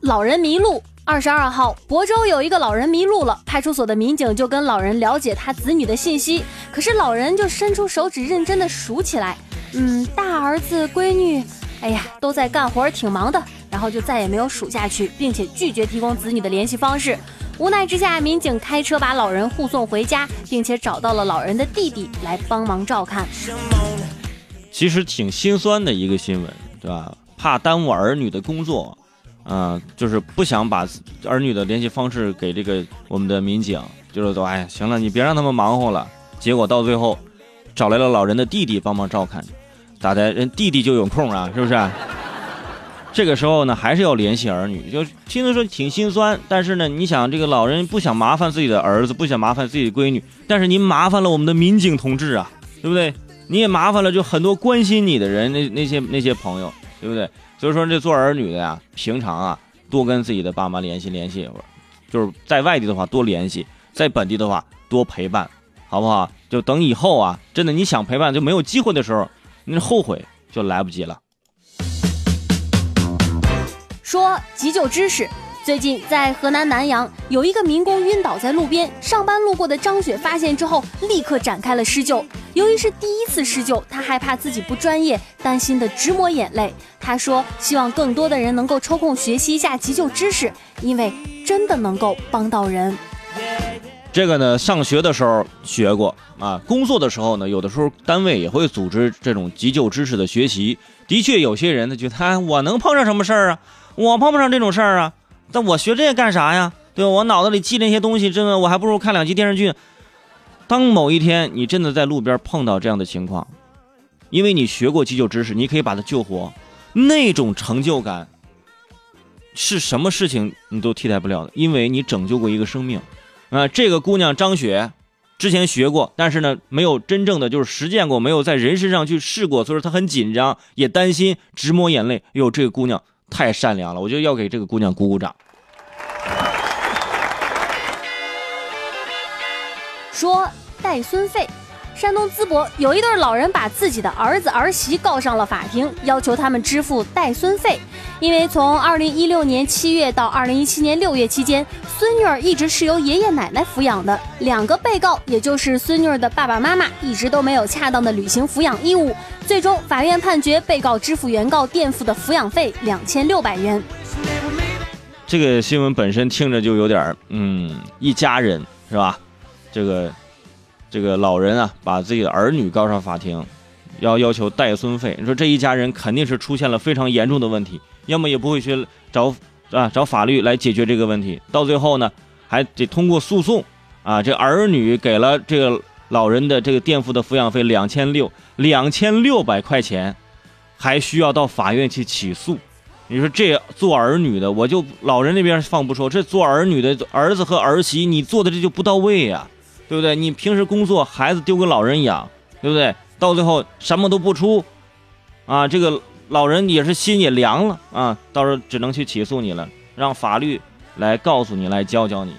老人迷路。二十二号，亳州有一个老人迷路了，派出所的民警就跟老人了解他子女的信息，可是老人就伸出手指认真的数起来，嗯，大儿子、闺女，哎呀，都在干活，挺忙的，然后就再也没有数下去，并且拒绝提供子女的联系方式。无奈之下，民警开车把老人护送回家，并且找到了老人的弟弟来帮忙照看。其实挺心酸的一个新闻，对吧？怕耽误儿女的工作。嗯，就是不想把儿女的联系方式给这个我们的民警，就是说，哎，行了，你别让他们忙活了。结果到最后，找来了老人的弟弟帮忙照看，咋的？人弟弟就有空啊，是不是？这个时候呢，还是要联系儿女，就听着说挺心酸。但是呢，你想，这个老人不想麻烦自己的儿子，不想麻烦自己的闺女，但是您麻烦了我们的民警同志啊，对不对？你也麻烦了就很多关心你的人，那那些那些朋友，对不对？所以说，这做儿女的呀，平常啊，多跟自己的爸妈联系联系，就是在外地的话多联系，在本地的话多陪伴，好不好？就等以后啊，真的你想陪伴就没有机会的时候，那后悔就来不及了。说急救知识。最近在河南南阳，有一个民工晕倒在路边，上班路过的张雪发现之后，立刻展开了施救。由于是第一次施救，他害怕自己不专业，担心的直抹眼泪。他说：“希望更多的人能够抽空学习一下急救知识，因为真的能够帮到人。”这个呢，上学的时候学过啊，工作的时候呢，有的时候单位也会组织这种急救知识的学习。的确，有些人呢觉得，哎，我能碰上什么事儿啊？我碰不上这种事儿啊？但我学这些干啥呀？对吧？我脑子里记那些东西，真的我还不如看两集电视剧。当某一天你真的在路边碰到这样的情况，因为你学过急救知识，你可以把他救活，那种成就感是什么事情你都替代不了的，因为你拯救过一个生命。啊，这个姑娘张雪之前学过，但是呢，没有真正的就是实践过，没有在人身上去试过，所以说她很紧张，也担心，直抹眼泪。哟，这个姑娘。太善良了，我觉得要给这个姑娘鼓鼓掌。说带孙费，山东淄博有一对老人把自己的儿子儿媳告上了法庭，要求他们支付带孙费，因为从二零一六年七月到二零一七年六月期间，孙女儿一直是由爷爷奶奶抚养的，两个被告也就是孙女儿的爸爸妈妈一直都没有恰当的履行抚养义务。最终，法院判决被告支付原告垫付的抚养费两千六百元。这个新闻本身听着就有点嗯，一家人是吧？这个这个老人啊，把自己的儿女告上法庭，要要求带孙费。你说这一家人肯定是出现了非常严重的问题，要么也不会去找啊找法律来解决这个问题。到最后呢，还得通过诉讼啊，这儿女给了这个。老人的这个垫付的抚养费两千六，两千六百块钱，还需要到法院去起诉。你说这做儿女的，我就老人那边放不说，这做儿女的儿子和儿媳，你做的这就不到位呀，对不对？你平时工作，孩子丢给老人养，对不对？到最后什么都不出，啊，这个老人也是心也凉了啊，到时候只能去起诉你了，让法律来告诉你，来教教你。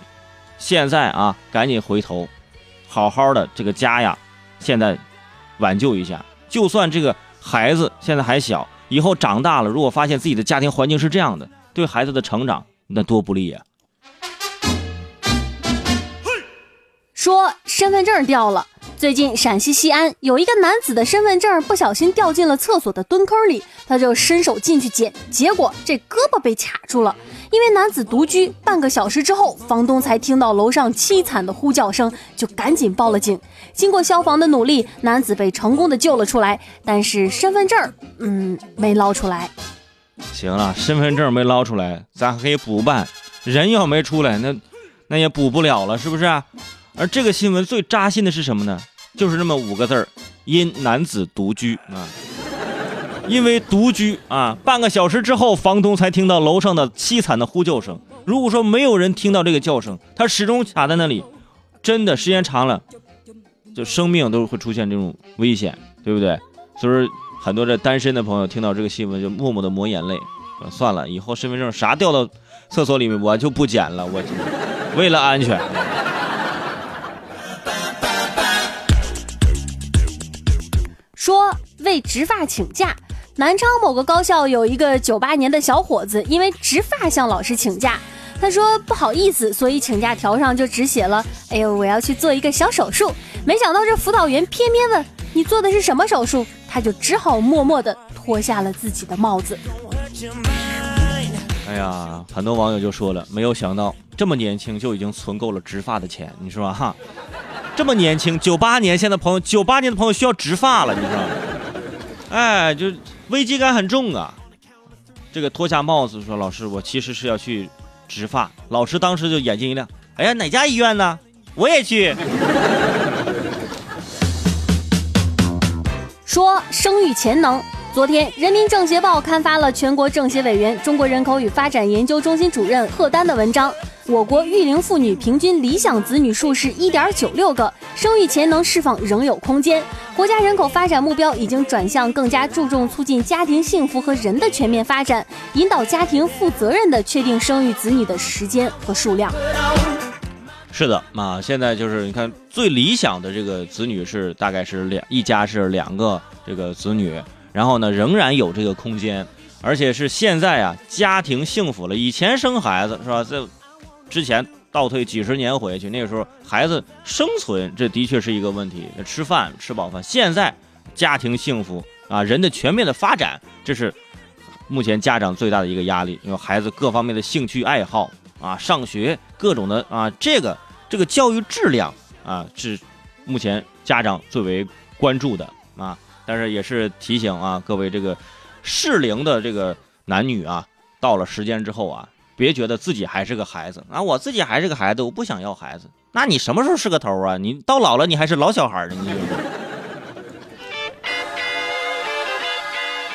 现在啊，赶紧回头。好好的这个家呀，现在挽救一下。就算这个孩子现在还小，以后长大了，如果发现自己的家庭环境是这样的，对孩子的成长那多不利呀。说身份证掉了。最近陕西西安有一个男子的身份证不小心掉进了厕所的蹲坑里，他就伸手进去捡，结果这胳膊被卡住了。因为男子独居，半个小时之后，房东才听到楼上凄惨的呼叫声，就赶紧报了警。经过消防的努力，男子被成功的救了出来，但是身份证，嗯，没捞出来。行了，身份证没捞出来，咱可以补办。人要没出来，那那也补不了了，是不是？而这个新闻最扎心的是什么呢？就是这么五个字儿：因男子独居啊，因为独居啊，半个小时之后，房东才听到楼上的凄惨的呼救声。如果说没有人听到这个叫声，他始终卡在那里，真的时间长了，就生命都会出现这种危险，对不对？所以说，很多这单身的朋友听到这个新闻就默默的抹眼泪。算了，以后身份证啥掉到厕所里面，我就不捡了，我为了安全。说为植发请假，南昌某个高校有一个九八年的小伙子，因为植发向老师请假。他说不好意思，所以请假条上就只写了：“哎呦，我要去做一个小手术。”没想到这辅导员偏偏问：“你做的是什么手术？”他就只好默默地脱下了自己的帽子。哎呀，很多网友就说了，没有想到这么年轻就已经存够了植发的钱，你说哈？这么年轻，九八年现在朋友，九八年的朋友需要植发了，你知道吗？哎，就危机感很重啊。这个脱下帽子说：“老师，我其实是要去植发。”老师当时就眼睛一亮：“哎呀，哪家医院呢？我也去。”说生育潜能。昨天，《人民政协报》刊发了全国政协委员、中国人口与发展研究中心主任贺丹的文章。我国育龄妇女平均理想子女数是一点九六个，生育潜能释放仍有空间。国家人口发展目标已经转向更加注重促进家庭幸福和人的全面发展，引导家庭负责任地确定生育子女的时间和数量。是的，啊，现在就是你看最理想的这个子女是大概是两一家是两个这个子女。然后呢，仍然有这个空间，而且是现在啊，家庭幸福了。以前生孩子是吧？这之前倒退几十年回去，那个时候孩子生存，这的确是一个问题。吃饭吃饱饭，现在家庭幸福啊，人的全面的发展，这是目前家长最大的一个压力。因为孩子各方面的兴趣爱好啊，上学各种的啊，这个这个教育质量啊，是目前家长最为关注的啊。但是也是提醒啊，各位这个适龄的这个男女啊，到了时间之后啊，别觉得自己还是个孩子啊，我自己还是个孩子，我不想要孩子。那你什么时候是个头啊？你到老了你还是老小孩呢？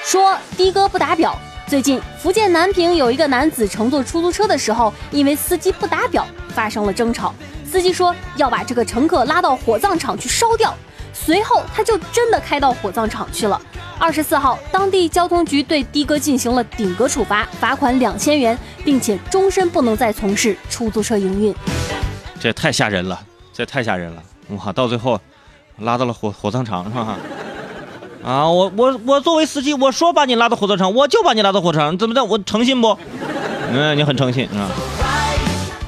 说的哥不打表。最近福建南平有一个男子乘坐出租车的时候，因为司机不打表发生了争吵，司机说要把这个乘客拉到火葬场去烧掉。随后，他就真的开到火葬场去了。二十四号，当地交通局对的哥进行了顶格处罚，罚款两千元，并且终身不能再从事出租车营运。这也太吓人了，这太吓人了！哇，到最后拉到了火火葬场是吧？啊，我我我作为司机，我说把你拉到火葬场，我就把你拉到火葬场，怎么的？我诚信不？嗯，你很诚信啊。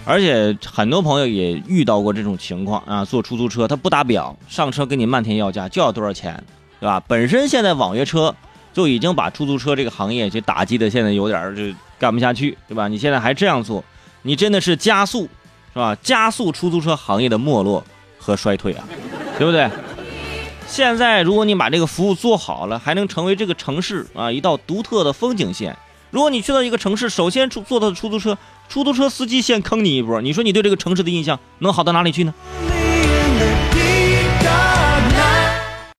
而且很多朋友也遇到过这种情况啊，坐出租车他不打表，上车跟你漫天要价，就要多少钱，对吧？本身现在网约车就已经把出租车这个行业就打击的现在有点儿就干不下去，对吧？你现在还这样做，你真的是加速，是吧？加速出租车行业的没落和衰退啊，对不对？现在如果你把这个服务做好了，还能成为这个城市啊一道独特的风景线。如果你去到一个城市，首先出坐的出租车。出租车司机先坑你一波，你说你对这个城市的印象能好到哪里去呢？